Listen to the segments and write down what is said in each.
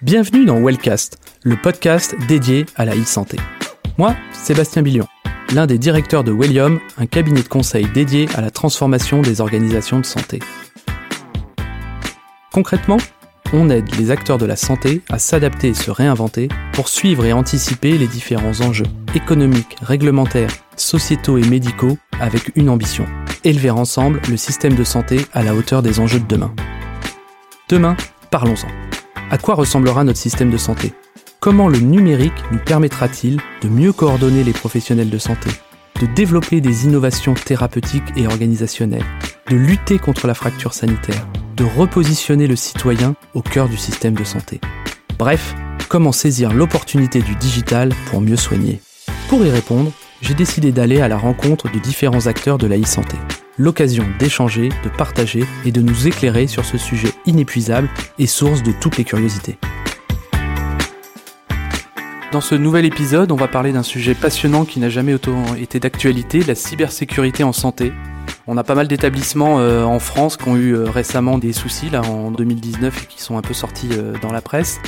Bienvenue dans Wellcast, le podcast dédié à la e-santé. Moi, Sébastien Billion, l'un des directeurs de Wellium, un cabinet de conseil dédié à la transformation des organisations de santé. Concrètement, on aide les acteurs de la santé à s'adapter et se réinventer pour suivre et anticiper les différents enjeux économiques, réglementaires, sociétaux et médicaux avec une ambition, élever ensemble le système de santé à la hauteur des enjeux de demain. Demain, parlons-en. À quoi ressemblera notre système de santé? Comment le numérique nous permettra-t-il de mieux coordonner les professionnels de santé, de développer des innovations thérapeutiques et organisationnelles, de lutter contre la fracture sanitaire, de repositionner le citoyen au cœur du système de santé? Bref, comment saisir l'opportunité du digital pour mieux soigner? Pour y répondre, j'ai décidé d'aller à la rencontre de différents acteurs de la e-santé. L'occasion d'échanger, de partager et de nous éclairer sur ce sujet inépuisable et source de toutes les curiosités. Dans ce nouvel épisode, on va parler d'un sujet passionnant qui n'a jamais été d'actualité, la cybersécurité en santé. On a pas mal d'établissements euh, en France qui ont eu euh, récemment des soucis là en 2019 et qui sont un peu sortis euh, dans la presse.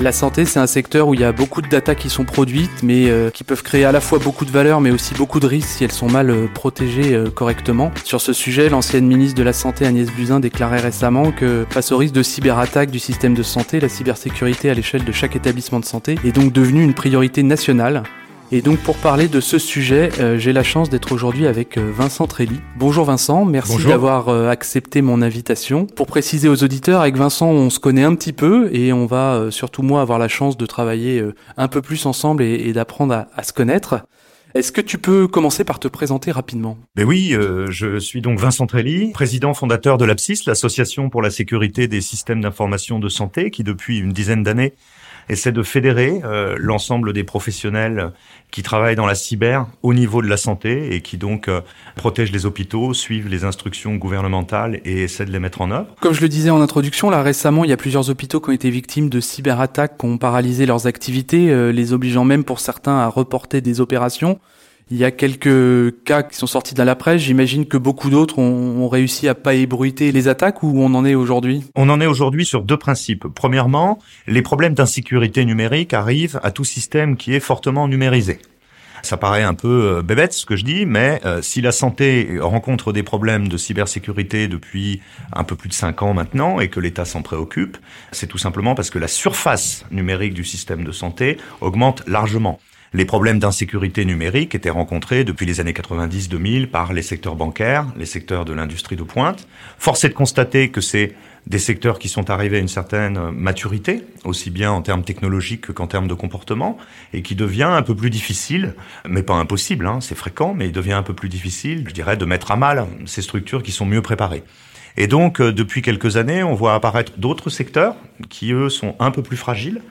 La santé, c'est un secteur où il y a beaucoup de data qui sont produites, mais qui peuvent créer à la fois beaucoup de valeur, mais aussi beaucoup de risques si elles sont mal protégées correctement. Sur ce sujet, l'ancienne ministre de la Santé Agnès Buzyn déclarait récemment que face au risque de cyberattaque du système de santé, la cybersécurité à l'échelle de chaque établissement de santé est donc devenue une priorité nationale. Et donc pour parler de ce sujet, euh, j'ai la chance d'être aujourd'hui avec euh, Vincent Trély. Bonjour Vincent, merci d'avoir euh, accepté mon invitation. Pour préciser aux auditeurs, avec Vincent, on se connaît un petit peu et on va surtout moi avoir la chance de travailler un peu plus ensemble et, d'apprendre à, à, se connaître. Est-ce que tu peux commencer par te présenter rapidement? Ben oui, je suis donc Vincent Trély, président fondateur de l'APSIS, l'association pour la sécurité des systèmes d'information de santé, qui depuis une dizaine d'années essaie de fédérer euh, l'ensemble des professionnels qui travaillent dans la cyber au niveau de la santé et qui donc euh, protègent les hôpitaux, suivent les instructions gouvernementales et essaient de les mettre en œuvre. Comme je le disais en introduction, là récemment, il y a plusieurs hôpitaux qui ont été victimes de cyberattaques qui ont paralysé leurs activités, euh, les obligeant même pour certains à reporter des opérations. Il y a quelques cas qui sont sortis dans la presse. J'imagine que beaucoup d'autres ont, réussi à pas ébruiter les attaques ou on en est aujourd'hui On en est aujourd'hui sur deux principes. Premièrement, les problèmes d'insécurité numérique arrivent à tout système qui est fortement numérisé. Ça paraît un peu euh, bébête ce que je dis, mais euh, si la santé rencontre des problèmes de cybersécurité depuis un peu plus de cinq ans maintenant et que l'État s'en préoccupe, c'est tout simplement parce que la surface numérique du système de santé augmente largement. Les problèmes d'insécurité numérique étaient rencontrés depuis les années 90-2000 par les secteurs bancaires, les secteurs de l'industrie de pointe. Force est de constater que c'est des secteurs qui sont arrivés à une certaine maturité, aussi bien en termes technologiques qu'en termes de comportement, et qui devient un peu plus difficile, mais pas impossible, hein, c'est fréquent, mais il devient un peu plus difficile, je dirais, de mettre à mal ces structures qui sont mieux préparées. Et donc, euh, depuis quelques années, on voit apparaître d'autres secteurs qui, eux, sont un peu plus fragiles,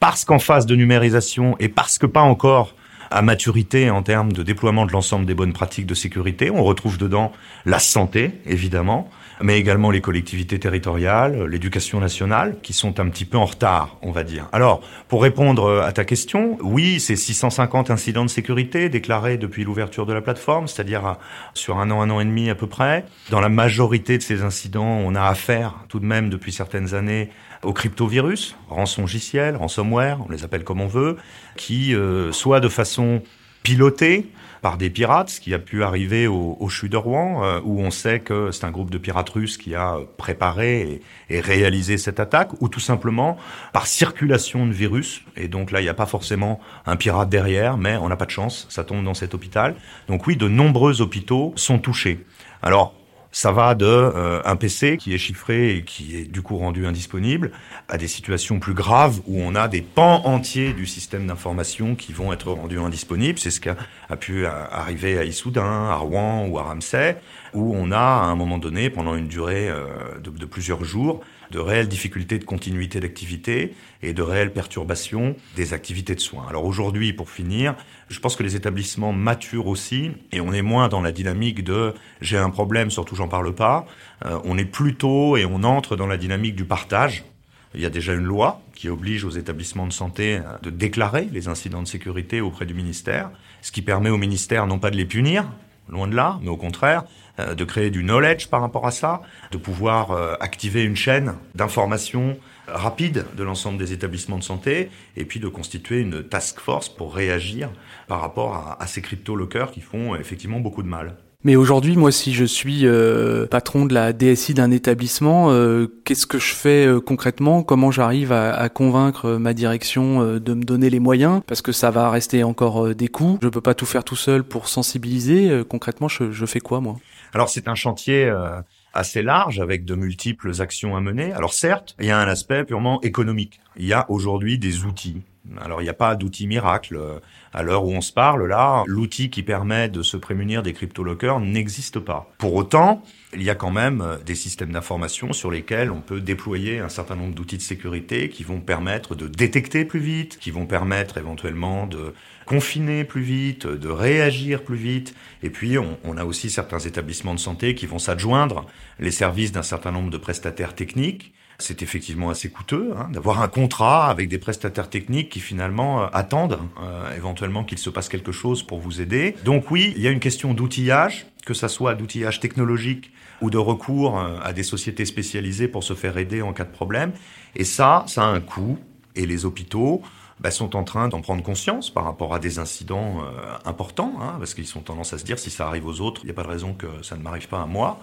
parce qu'en phase de numérisation et parce que pas encore à maturité en termes de déploiement de l'ensemble des bonnes pratiques de sécurité. On retrouve dedans la santé, évidemment, mais également les collectivités territoriales, l'éducation nationale, qui sont un petit peu en retard, on va dire. Alors, pour répondre à ta question, oui, c'est 650 incidents de sécurité déclarés depuis l'ouverture de la plateforme, c'est-à-dire sur un an, un an et demi à peu près. Dans la majorité de ces incidents, on a affaire tout de même depuis certaines années aux cryptovirus, rançongiciels, ransomware, on les appelle comme on veut, qui, euh, soit de façon pilotée, par des pirates, ce qui a pu arriver au, au de Rouen, euh, où on sait que c'est un groupe de pirates russes qui a préparé et, et, réalisé cette attaque, ou tout simplement par circulation de virus. Et donc là, il n'y a pas forcément un pirate derrière, mais on n'a pas de chance, ça tombe dans cet hôpital. Donc oui, de nombreux hôpitaux sont touchés. Alors, ça va de euh, un PC qui est chiffré et qui est du coup rendu indisponible à des situations plus graves où on a des pans entiers du système d'information qui vont être rendus indisponibles. C'est ce qui a, pu arriver à Issoudun, à Rouen ou à Ramsey, où on a à un moment donné, pendant une durée euh, de plusieurs jours, de réelles difficultés de continuité d'activité et de réelles perturbations des activités de soins. Alors aujourd'hui, pour finir, je pense que les établissements maturent aussi et on est moins dans la dynamique de j'ai un problème, surtout j'en parle pas. Euh, on est plutôt et on entre dans la dynamique du partage. Il y a déjà une loi qui oblige aux établissements de santé de déclarer les incidents de sécurité auprès du ministère, ce qui permet au ministère non pas de les punir, loin de là, mais au contraire, euh, de créer du knowledge par rapport à ça, de pouvoir euh, activer une chaîne d'information rapide de l'ensemble des établissements de santé, et puis de constituer une task force pour réagir par rapport à, à ces crypto-lockers qui font effectivement beaucoup de mal. Mais aujourd'hui, moi, si je suis euh, patron de la DSI d'un établissement, euh, qu'est-ce que je fais euh, concrètement? Comment j'arrive à, à, convaincre ma direction de me donner les moyens? Parce que ça va rester encore des coûts. Je peux pas tout faire tout seul pour sensibiliser. concrètement, je, je, fais quoi, moi? Alors, c'est un chantier assez large avec de multiples actions à mener. Alors certes, il y a un aspect purement économique. Il y a aujourd'hui des outils alors il n'y a pas d'outil miracle. À l'heure où on se parle, là, l'outil qui permet de se prémunir des crypto-lockers n'existe pas. Pour autant, il y a quand même des systèmes d'information sur lesquels on peut déployer un certain nombre d'outils de sécurité qui vont permettre de détecter plus vite, qui vont permettre éventuellement de confiner plus vite, de réagir plus vite. Et puis, on, on a aussi certains établissements de santé qui vont s'adjoindre les services d'un certain nombre de prestataires techniques c'est effectivement assez coûteux hein, d'avoir un contrat avec des prestataires techniques qui finalement euh, attendent euh, éventuellement qu'il se passe quelque chose pour vous aider. Donc oui, il y a une question d'outillage, que ça soit d'outillage technologique ou de recours euh, à des sociétés spécialisées pour se faire aider en cas de problème. Et ça, ça a un coût. Et les hôpitaux bah, sont en train d'en prendre conscience par rapport à des incidents importants, hein, parce qu'ils sont tendance à se dire si ça arrive aux autres, il n'y a pas de raison que ça ne m'arrive pas à moi.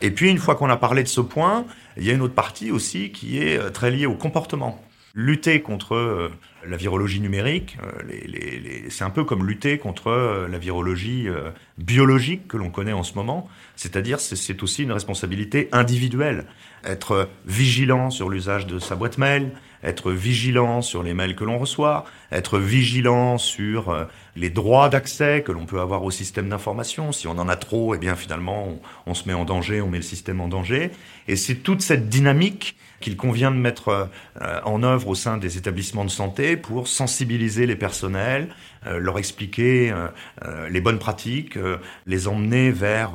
Et puis, une fois qu'on a parlé de ce point, il y a une autre partie aussi qui est euh, très liée au comportement. Lutter contre euh, la virologie numérique, euh, c'est un peu comme lutter contre la virologie biologique que l'on connaît en ce moment. C'est-à-dire, c'est aussi une responsabilité individuelle. Être vigilant sur l'usage de sa boîte mail, être vigilant sur les mails que l'on reçoit, être vigilant sur les droits d'accès que l'on peut avoir au système d'information. Si on en a trop, eh bien finalement, on, se met en danger, on met le système en danger. Et c'est toute cette dynamique qu'il convient de mettre euh, en œuvre au sein des établissements de santé pour sensibiliser les personnels, euh, leur expliquer les bonnes pratiques, les emmener vers,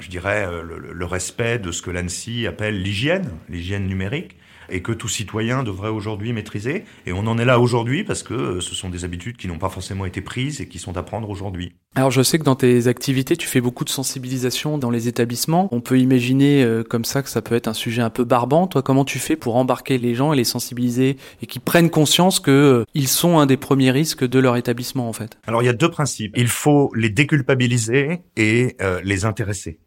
je dirais, le respect de ce que l'ANSI appelle l'hygiène, l'hygiène numérique et que tout citoyen devrait aujourd'hui maîtriser. Et on en est là aujourd'hui parce que euh, ce sont des habitudes qui n'ont pas forcément été prises et qui sont à prendre aujourd'hui. Alors je sais que dans tes activités, tu fais beaucoup de sensibilisation dans les établissements. On peut imaginer euh, comme ça que ça peut être un sujet un peu barbant. Toi, comment tu fais pour embarquer les gens et les sensibiliser et qu'ils prennent conscience que euh, ils sont un des premiers risques de leur établissement en fait? Alors il y a deux principes. Il faut les déculpabiliser et les intéresser.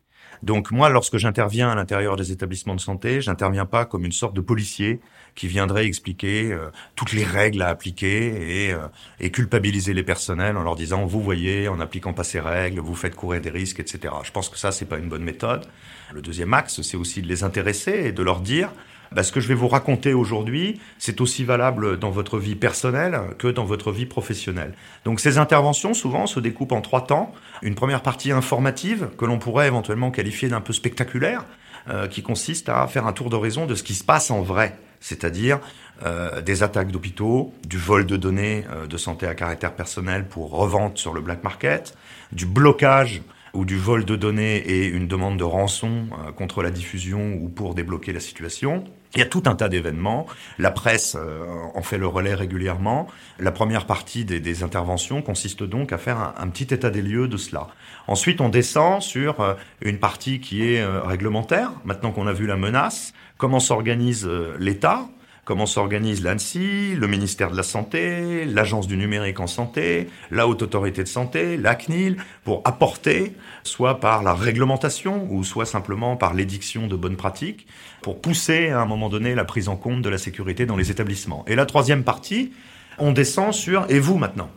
Donc moi, lorsque j'interviens à l'intérieur des établissements de santé, j'interviens pas comme une sorte de policier qui viendrait expliquer euh, toutes les règles à appliquer et, euh, et, culpabiliser les personnels en leur disant vous voyez en appliquant pas ces règles vous faites courir des risques etc. Je pense que ça c'est pas une bonne méthode. Le deuxième axe c'est aussi de les intéresser et de leur dire bah, ce que je vais vous raconter aujourd'hui, c'est aussi valable dans votre vie personnelle que dans votre vie professionnelle. Donc ces interventions, souvent, se découpent en trois temps. Une première partie informative, que l'on pourrait éventuellement qualifier d'un peu spectaculaire, euh, qui consiste à faire un tour d'horizon de ce qui se passe en vrai, c'est-à-dire euh, des attaques d'hôpitaux, du vol de données euh, de santé à caractère personnel pour revente sur le black market, du blocage ou du vol de données et une demande de rançon euh, contre la diffusion ou pour débloquer la situation. Il y a tout un tas d'événements. La presse euh, en fait le relais régulièrement. La première partie des, des interventions consiste donc à faire un, petit état des lieux de cela. Ensuite, on descend sur euh, une partie qui est réglementaire. Maintenant qu'on a vu la menace, comment s'organise l'État comment s'organise l'ANSI, le ministère de la Santé, l'Agence du numérique en santé, la Haute Autorité de Santé, la CNIL, pour apporter, soit par la réglementation ou soit simplement par l'édiction de bonnes pratiques, pour pousser à un moment donné la prise en compte de la sécurité dans les établissements. Et la troisième partie, on descend sur et vous maintenant?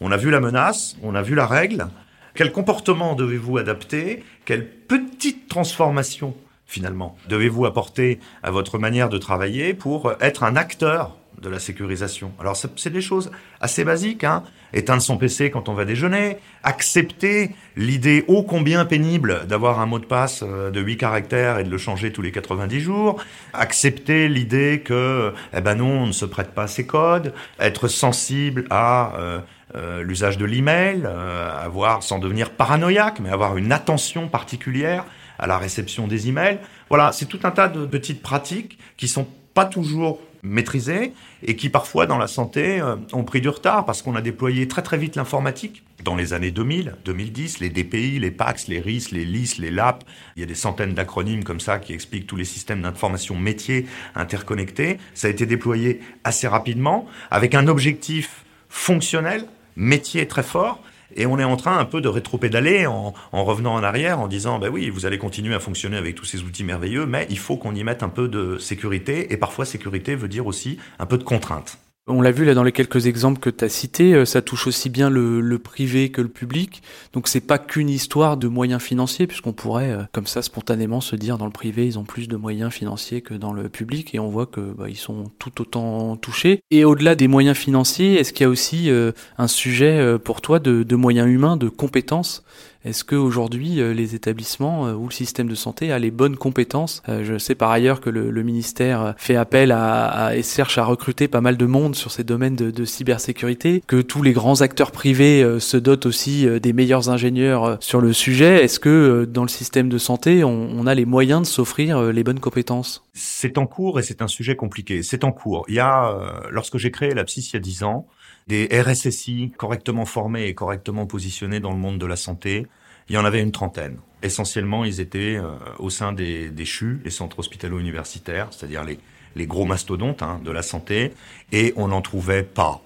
On a vu la menace, on a vu la règle. Quel comportement devez-vous adapter? Quelle petite transformation finalement. Devez-vous apporter à votre manière de travailler pour être un acteur de la sécurisation? Alors c'est des choses assez basiques, hein. Éteindre son PC quand on va déjeuner, accepter l'idée ô combien pénible d'avoir un mot de passe euh, de 8 caractères et de le changer tous les 90 jours, accepter l'idée que eh ben non, on ne se prête pas à ces codes, être sensible à euh, euh, l'usage de l'email, avoir sans devenir paranoïaque, mais avoir une attention particulière à la réception des emails. Voilà, c'est tout un tas de petites pratiques qui sont pas toujours maîtrisés et qui parfois dans la santé euh, ont pris du retard parce qu'on a déployé très très vite l'informatique dans les années 2000, 2010, les DPI, les PAX, les RIS, les LIS, les LAP. Il y a des centaines d'acronymes comme ça qui expliquent tous les systèmes d'information métiers interconnectés. Ça a été déployé assez rapidement avec un objectif fonctionnel, métier très fort et on est en train un peu de rétropédaler en, en revenant en arrière, en disant, ben oui, vous allez continuer à fonctionner avec tous ces outils merveilleux, mais il faut qu'on y mette un peu de sécurité. Et parfois, sécurité veut dire aussi un peu de contrainte. On l'a vu là dans les quelques exemples que tu as cités, euh, ça touche aussi bien le, privé que le public. Donc c'est pas qu'une histoire de moyens financiers, puisqu'on pourrait euh, comme ça spontanément se dire dans le privé ils ont plus de moyens financiers que dans le public, et on voit que bah, ils sont tout autant touchés. Et au-delà des moyens financiers, est-ce qu'il y a aussi euh, un sujet pour toi de, de moyens humains, de compétences est-ce qu'aujourd'hui, euh, les établissements euh, ou le système de santé a les bonnes compétences euh, Je sais par ailleurs que le, ministère fait appel à, et cherche à recruter pas mal de monde sur ces domaines de, cybersécurité, que tous les grands acteurs privés se dotent aussi des meilleurs ingénieurs sur le sujet. Est-ce que dans le système de santé, on, a les moyens de s'offrir les bonnes compétences? C'est en cours et c'est un sujet compliqué. C'est en cours. Il y a, lorsque j'ai créé la PSIS il y a 10 ans, des RSSI correctement formés et correctement positionnés dans le monde de la santé, il y en avait une trentaine. Essentiellement, ils étaient euh, au sein des, des CHU, les centres hospitalo-universitaires, c'est-à-dire les, les gros mastodontes hein, de la santé, et on n'en trouvait pas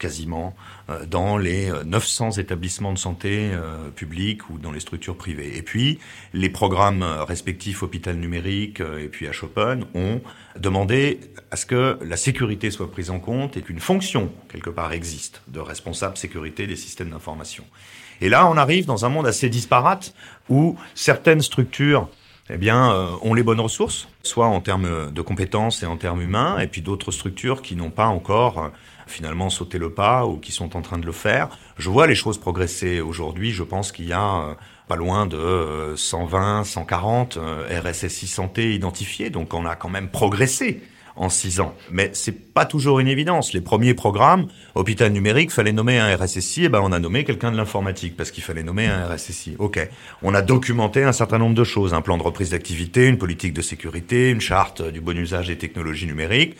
quasiment euh, dans les 900 euh, établissements de santé euh, publics ou dans les structures privées. Et puis, les programmes respectifs Hôpital Numérique et puis à Chopin ont demandé à ce que la sécurité soit prise en compte et qu'une fonction, quelque part, existe de responsable sécurité des systèmes d'information. Et là, on arrive dans un monde assez disparate où certaines structures eh bien, ont les bonnes ressources, soit en termes de compétences et en termes humains, et puis d'autres structures qui n'ont pas encore finalement sauter le pas ou qui sont en train de le faire. Je vois les choses progresser. Aujourd'hui, je pense qu'il y a euh, pas loin de 120, 140 RSSI santé identifiés. Donc on a quand même progressé en six ans. Mais c'est pas toujours une évidence. Les premiers programmes, hôpital numérique, fallait nommer un RSSI, et ben on a nommé quelqu'un de l'informatique parce qu'il fallait nommer un RSSI. Ok. On a documenté un certain nombre de choses, un plan de reprise d'activité, une politique de sécurité, une charte du bon usage des technologies numériques.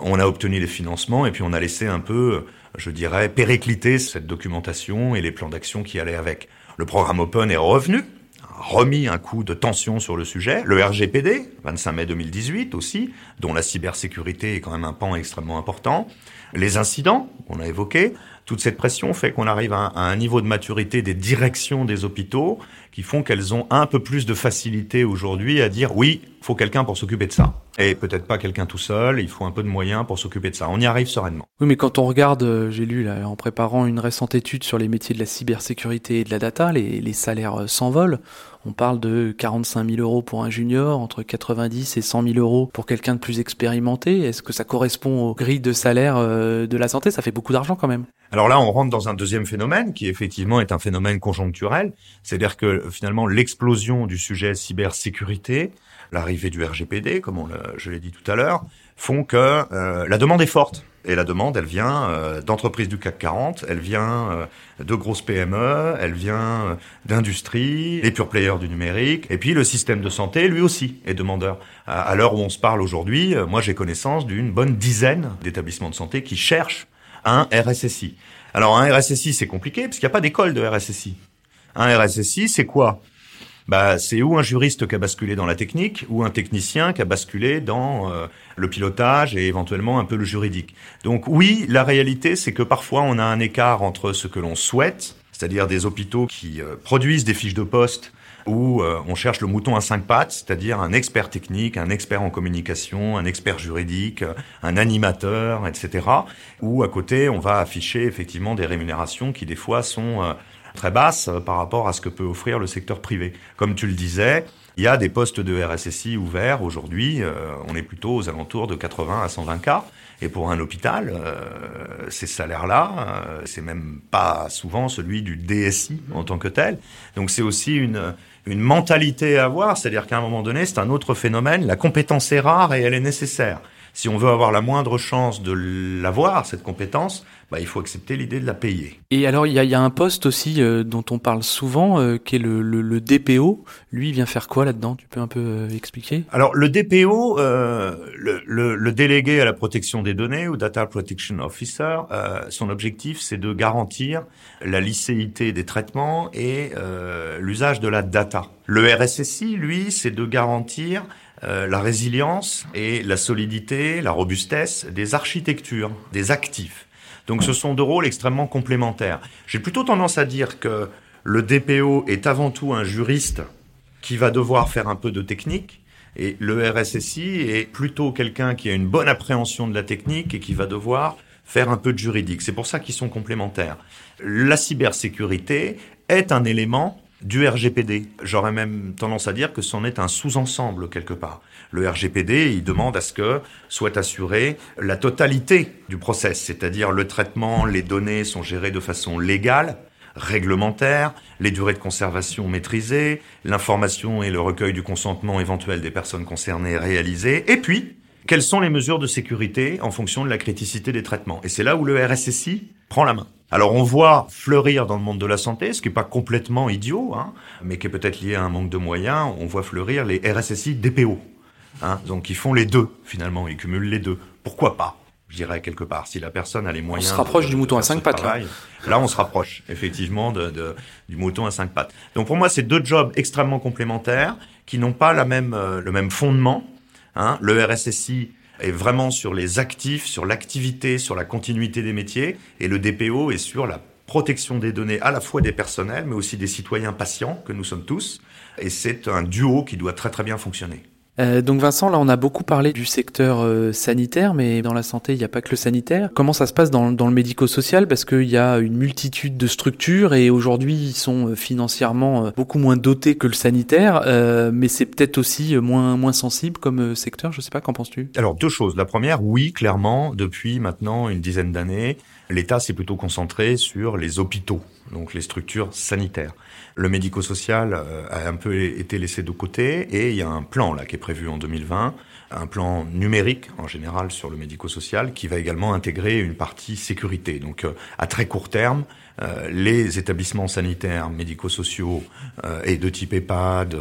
On a obtenu les financements et puis on a laissé un peu, je dirais, péricliter cette documentation et les plans d'action qui allaient avec. Le programme Open est revenu, remis un coup de tension sur le sujet. Le RGPD, 25 mai 2018 aussi, dont la cybersécurité est quand même un pan extrêmement important. Les incidents, on a évoqué, toute cette pression fait qu'on arrive à un, niveau de maturité des directions des hôpitaux qui font qu'elles ont un peu plus de facilité aujourd'hui à dire oui, faut quelqu'un pour s'occuper de ça. Et peut-être pas quelqu'un tout seul, il faut un peu de moyens pour s'occuper de ça. On y arrive sereinement. Oui, mais quand on regarde, euh, j'ai lu en préparant une récente étude sur les métiers de la cybersécurité et de la data, les, les salaires euh, s'envolent. On parle de 45 000 euros pour un junior, entre 90 et 100 000 euros pour quelqu'un de plus expérimenté. Est-ce que ça correspond aux grilles de salaire euh, de la santé? Ça fait beaucoup d'argent quand même. Alors là, on rentre dans un deuxième phénomène qui effectivement est un phénomène conjoncturel. C'est-à-dire que finalement, l'explosion du sujet cybersécurité, l'arrivée du RGPD, comme je l'ai dit tout à l'heure, font que euh, la demande est forte. Et la demande, elle vient euh, d'entreprises du CAC 40, elle vient euh, de grosses PME, elle vient d'industries, les pure players du numérique, et puis le système de santé, lui aussi, est demandeur. À, l'heure où on se parle aujourd'hui, moi j'ai connaissance d'une bonne dizaine d'établissements de santé qui cherchent un RSSI. Alors un RSSI, c'est compliqué parce qu'il n'y a pas d'école de RSSI. Un RSSI, c'est quoi? Bah, c'est ou un juriste qui a basculé dans la technique, ou un technicien qui a basculé dans euh, le pilotage et éventuellement un peu le juridique. Donc oui, la réalité, c'est que parfois on a un écart entre ce que l'on souhaite, c'est-à-dire des hôpitaux qui euh, produisent des fiches de poste où euh, on cherche le mouton à cinq pattes, c'est-à-dire un expert technique, un expert en communication, un expert juridique, un animateur, etc. Ou à côté, on va afficher effectivement des rémunérations qui des fois sont très basse euh, par rapport à ce que peut offrir le secteur privé. Comme tu le disais, il y a des postes de RSSI ouverts aujourd'hui. Euh, on est plutôt aux alentours de 80 à 120 cas. Et pour un hôpital, euh, ces salaires-là, c'est même pas souvent celui du DSI en tant que tel. Donc c'est aussi une, une mentalité à avoir, c'est-à-dire qu'à un moment donné, c'est un autre phénomène. La compétence est rare et elle est nécessaire. Si on veut avoir la moindre chance de l'avoir, cette compétence, bah, il faut accepter l'idée de la payer. Et alors, il y a, y a, un poste aussi euh, dont on parle souvent, euh, qui est le, le, le, DPO. Lui, il vient faire quoi là-dedans? Tu peux un peu euh, expliquer? Alors, le DPO, le, le, délégué à la protection des données ou Data Protection Officer, son objectif, c'est de garantir la licéité des traitements et l'usage de la data. Le RSSI, lui, c'est de garantir la résilience et la solidité, la robustesse des architectures, des actifs. Donc ce sont deux rôles extrêmement complémentaires. J'ai plutôt tendance à dire que le DPO est avant tout un juriste qui va devoir faire un peu de technique. Et le RSSI est plutôt quelqu'un qui a une bonne appréhension de la technique et qui va devoir faire un peu de juridique. C'est pour ça qu'ils sont complémentaires. La cybersécurité est un élément du RGPD. J'aurais même tendance à dire que c'en est un sous-ensemble quelque part. Le RGPD, il demande à ce que soit assurée la totalité du process, c'est-à-dire le traitement, les données sont gérées de façon légale, réglementaire, les durées de conservation maîtrisées, l'information et le recueil du consentement éventuel des personnes concernées réalisées, et puis quelles sont les mesures de sécurité en fonction de la criticité des traitements. Et c'est là où le RSSI prend la main. Alors on voit fleurir dans le monde de la santé, ce qui n'est pas complètement idiot, hein, mais qui est peut-être lié à un manque de moyens, on voit fleurir les RSSI DPO. Hein, donc ils font les deux finalement, ils cumulent les deux. Pourquoi pas je dirais quelque part, si la personne a les moyens. On se rapproche du mouton à cinq pattes. là. là, on se rapproche effectivement de, de, du mouton à cinq pattes. Donc pour moi, c'est deux jobs extrêmement complémentaires qui n'ont pas la même, euh, le même fondement. Hein. Le RSSI est vraiment sur les actifs, sur l'activité, sur la continuité des métiers, et le DPO est sur la protection des données à la fois des personnels, mais aussi des citoyens patients que nous sommes tous. Et c'est un duo qui doit très très bien fonctionner. Euh, donc Vincent, là on a beaucoup parlé du secteur euh, sanitaire, mais dans la santé il n'y a pas que le sanitaire. Comment ça se passe dans, dans le médico-social? Parce qu'il y a une multitude de structures et aujourd'hui ils sont euh, financièrement beaucoup moins dotés que le sanitaire, mais c'est peut-être aussi moins moins sensible comme secteur. Je sais pas, qu'en penses-tu? Alors deux choses. La première, oui, clairement, depuis maintenant une dizaine d'années, l'État s'est plutôt concentré sur les hôpitaux, donc les structures sanitaires. Le médico-social euh, a un peu été laissé de côté et il y a un plan là qui est prévu en 2020, un plan numérique en général sur le médico-social qui va également intégrer une partie sécurité. Donc euh, à très court terme, euh, les établissements sanitaires médico-sociaux et de type EHPAD,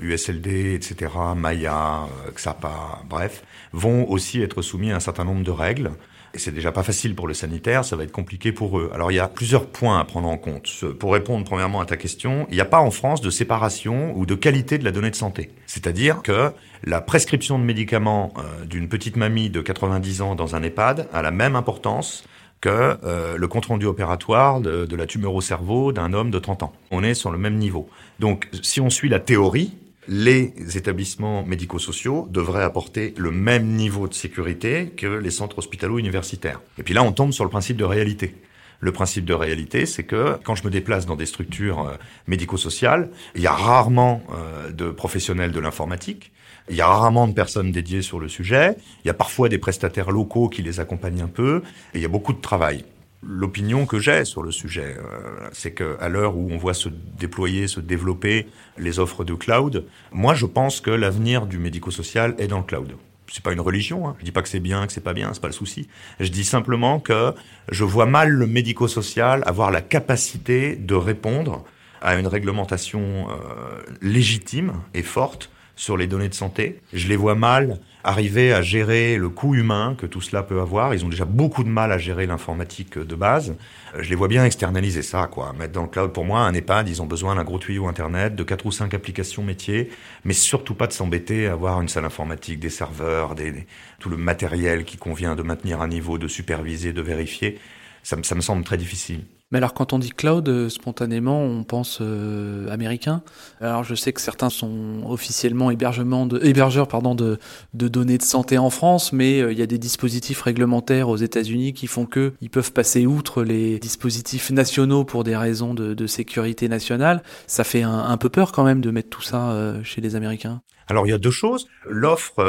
USLD, etc., Maya, XAPA, bref, vont aussi être soumis à un certain nombre de règles et c'est déjà pas facile pour le sanitaire, ça va être compliqué pour eux. Alors il y a plusieurs points à prendre en compte. Pour répondre premièrement à ta question, il n'y a pas en France de séparation ou de qualité de la donnée de santé. C'est-à-dire que la prescription de médicaments euh, d'une petite mamie de 90 ans dans un EHPAD a la même importance que euh, le compte rendu opératoire de la tumeur au cerveau d'un homme de 30 ans. On est sur le même niveau. Donc si on suit la théorie, les établissements médico-sociaux devraient apporter le même niveau de sécurité que les centres hospitalo-universitaires. Et puis là, on tombe sur le principe de réalité. Le principe de réalité, c'est que quand je me déplace dans des structures euh, médico-sociales, il y a rarement euh, de professionnels de l'informatique, il y a rarement de personnes dédiées sur le sujet, il y a parfois des prestataires locaux qui les accompagnent un peu, et il y a beaucoup de travail l'opinion que j'ai sur le sujet, euh, c'est que à l'heure où on voit se déployer, se développer les offres de cloud, moi je pense que l'avenir du médico-social est dans le cloud. C'est pas une religion, hein. je dis pas que c'est bien, que c'est pas bien, c'est pas le souci. Je dis simplement que je vois mal le médico-social avoir la capacité de répondre à une réglementation euh, légitime et forte sur les données de santé. Je les vois mal arriver à gérer le coût humain que tout cela peut avoir. Ils ont déjà beaucoup de mal à gérer l'informatique de base. Je les vois bien externaliser ça, quoi. Mettre dans le cloud. Pour moi, un EHPAD, ils ont besoin d'un gros tuyau Internet, de quatre ou cinq applications métiers, mais surtout pas de s'embêter à avoir une salle informatique, des serveurs, des, tout le matériel qui convient de maintenir un niveau, de superviser, de vérifier. Ça, ça me semble très difficile. Mais alors quand on dit cloud, euh, spontanément, on pense euh, américain. Alors je sais que certains sont officiellement hébergement de, hébergeurs pardon, de, de données de santé en France, mais euh, il y a des dispositifs réglementaires aux États-Unis qui font que ils peuvent passer outre les dispositifs nationaux pour des raisons de, de sécurité nationale. Ça fait un, un, peu peur quand même de mettre tout ça chez les Américains. Alors il y a deux choses. L'offre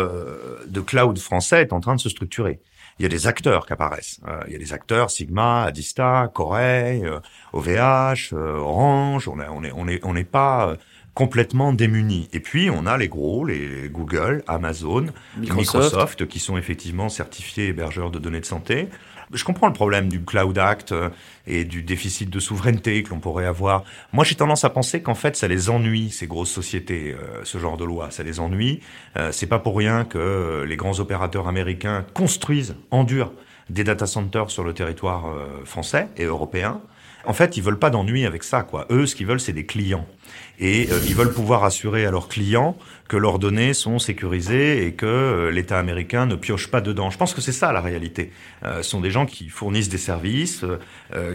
de cloud français est en train de se structurer il y a des acteurs qui apparaissent. Euh, il y a des acteurs Sigma, Adista, Corée, OVH, euh, Orange. On on est on est on n'est pas complètement démunis. Et puis, on a les gros, les Google, Amazon, Microsoft. Microsoft qui sont effectivement certifiés hébergeurs de données de santé. Je comprends le problème du Cloud Act euh, et du déficit de souveraineté que l'on pourrait avoir. Moi, j'ai tendance à penser qu'en fait, ça les ennuie, ces grosses sociétés, euh, ce genre de loi. Ça les ennuie. Euh, c'est pas pour rien que les grands opérateurs américains construisent, endurent des data centers sur le territoire français et européen. En fait, ils veulent pas d'ennui avec ça, quoi. Eux, ce qu'ils veulent, c'est des clients. Et euh, ils veulent pouvoir assurer à leurs clients que leurs données sont sécurisées et que euh, l'État américain ne pioche pas dedans. Je pense que c'est ça la réalité. Euh, ce sont des gens qui fournissent des services,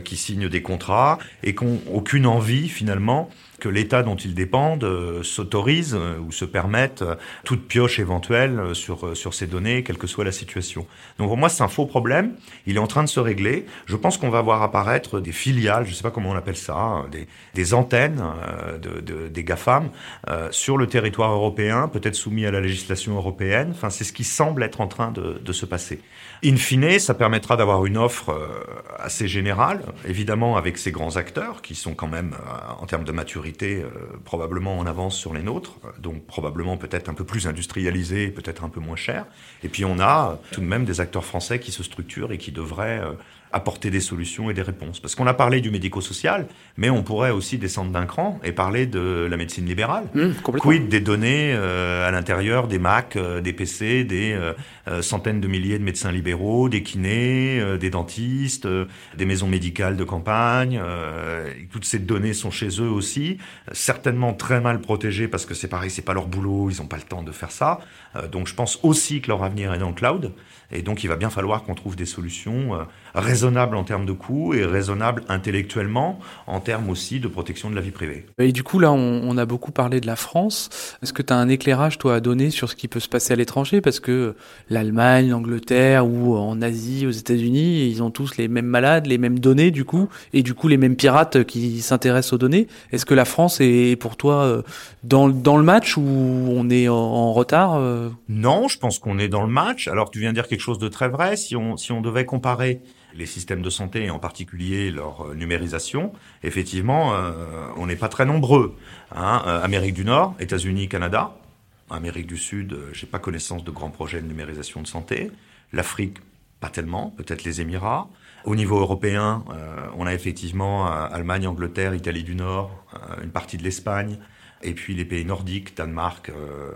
qui signent des contrats et qui n'ont aucune envie finalement que l'État dont ils dépendent euh, s'autorise euh, ou se permette euh, toute pioche éventuelle sur, sur ces données, quelle que soit la situation. Donc pour moi, c'est un faux problème. Il est en train de se régler. Je pense qu'on va voir apparaître des filiales, je ne sais pas comment on appelle ça, hein, des, des antennes de, de, des GAFAM sur le territoire européen, peut-être soumis à la législation européenne. Enfin, c'est ce qui semble être en train de se passer. In fine, ça permettra d'avoir une offre assez générale, évidemment avec ces grands acteurs qui sont quand même, en termes de maturité, euh, probablement en avance sur les nôtres, donc probablement peut-être un peu plus industrialisé, peut-être un peu moins cher. Et puis on a tout de même des acteurs français qui se structurent et qui devraient euh, apporter des solutions et des réponses. Parce qu'on a parlé du médico-social, mais on pourrait aussi descendre d'un cran et parler de la médecine libérale. Mmh, Quid des données euh, à l'intérieur des Mac, euh, des PC, des euh, centaines de milliers de médecins libéraux, des kinés, des dentistes, des maisons médicales de campagne. toutes ces données sont chez eux aussi, certainement très mal protégées parce que c'est pareil, c'est pas leur boulot, ils n'ont pas le temps de faire ça. donc je pense aussi que leur avenir est dans le cloud. Et donc il va bien falloir qu'on trouve des solutions raisonnable en termes de coûts et raisonnable intellectuellement en termes aussi de protection de la vie privée. Et du coup, là, on, a beaucoup parlé de la France. Est-ce que tu as un éclairage, toi, à donner sur ce qui peut se passer à l'étranger? Parce que l'Allemagne, l'Angleterre ou en Asie, aux États-Unis, ils ont tous les mêmes malades, les mêmes données, du coup, et du coup, les mêmes pirates qui s'intéressent aux données. Est-ce que la France est pour toi euh, dans, dans le match ou on est en, retard euh? Non, je pense qu'on est dans le match. Alors, tu viens de dire quelque chose de très vrai. Si on, si on devait comparer les systèmes de santé et en particulier leur euh, numérisation, effectivement, euh, on n'est pas très nombreux. Hein. Euh, Amérique du Nord, États-Unis, Canada. Amérique du Sud, j'ai pas connaissance de grands projets de numérisation de santé. L'Afrique, pas tellement, peut-être les Émirats. Au niveau européen, on a effectivement Allemagne, Angleterre, Italie du Nord, une partie de l'Espagne, et puis les pays nordiques, Danemark, euh,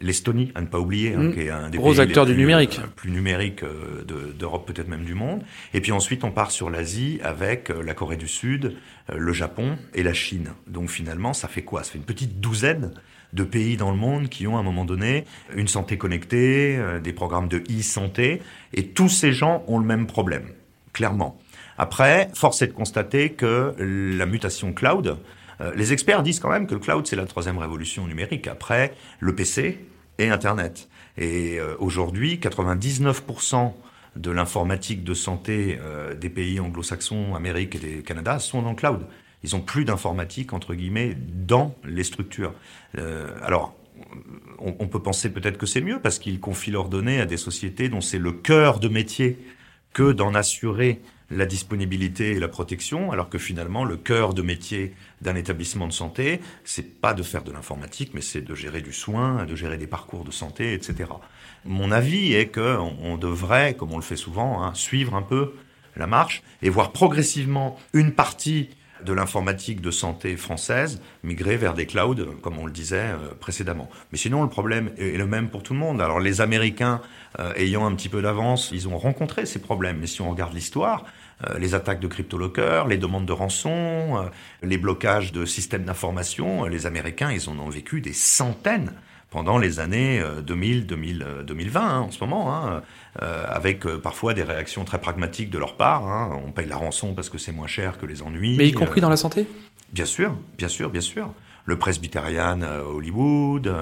l'Estonie, à ne pas oublier, hein, mmh. qui est un des Gros pays acteurs les du numérique, euh, plus numérique euh, d'Europe peut-être même du monde. Et puis ensuite on part sur l'Asie avec la Corée du Sud, le Japon et la Chine. Donc finalement ça fait quoi? Ça fait une petite douzaine de pays dans le monde qui ont à un moment donné une santé connectée, des programmes de e-santé, et tous ces gens ont le même problème, clairement. Après, force est de constater que la mutation cloud, euh, les experts disent quand même que le cloud, c'est la troisième révolution numérique après le PC et Internet. Et euh, aujourd'hui, 99% de l'informatique de santé euh, des pays anglo-saxons, Amérique et des Canada sont dans le cloud. Ils ont plus d'informatique, entre guillemets, dans les structures. alors, on, on, peut penser peut-être que c'est mieux parce qu'ils confient leurs données à des sociétés dont c'est le cœur de métier que d'en assurer la disponibilité et la protection, alors que finalement, le cœur de métier d'un établissement de santé, c'est pas de faire de l'informatique, mais c'est de gérer du soin, de gérer des parcours de santé, etc. Mon avis est que on devrait, comme on le fait souvent, hein, suivre un peu la marche et voir progressivement une partie de l'informatique de santé française migrer vers des clouds, comme on le disait euh, précédemment. Mais sinon, le problème est le même pour tout le monde. Alors, les Américains, euh, ayant un petit peu d'avance, ils ont rencontré ces problèmes. Mais si on regarde l'histoire, les attaques de cryptolockers, les demandes de rançon, les blocages de systèmes d'information, les Américains, ils en ont vécu des centaines pendant les années 2000, 2000 2020 hein, en ce moment, hein, euh, avec euh, parfois des réactions très pragmatiques de leur part. Hein. On paye la rançon parce que c'est moins cher que les ennuis. Mais y compris dans la santé? Bien sûr, bien sûr, bien sûr le Presbyterian euh, Hollywood,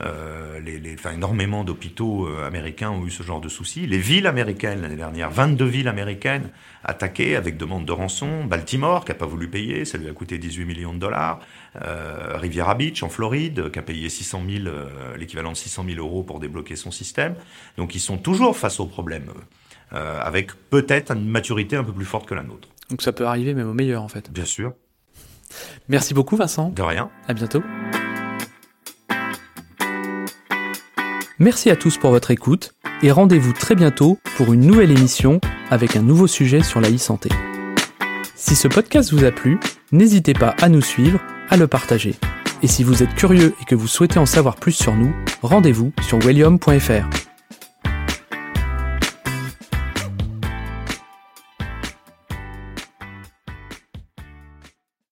euh, les, les, enfin, énormément d'hôpitaux euh, américains ont eu ce genre de soucis. Les villes américaines l'année dernière, 22 villes américaines attaquées avec demande de rançon. Baltimore qui a pas voulu payer, ça lui a coûté 18 millions de dollars. Euh, Riviera Beach en Floride qui a payé 600 000, euh, l'équivalent de 600 000 euros pour débloquer son système. Donc ils sont toujours face au problème, avec peut-être une maturité un peu plus forte que la nôtre. Donc ça peut arriver même au meilleur en fait. Bien sûr. Merci beaucoup, Vincent. De rien. À bientôt. Merci à tous pour votre écoute et rendez-vous très bientôt pour une nouvelle émission avec un nouveau sujet sur la e-santé. Si ce podcast vous a plu, n'hésitez pas à nous suivre, à le partager. Et si vous êtes curieux et que vous souhaitez en savoir plus sur nous, rendez-vous sur wellium.fr.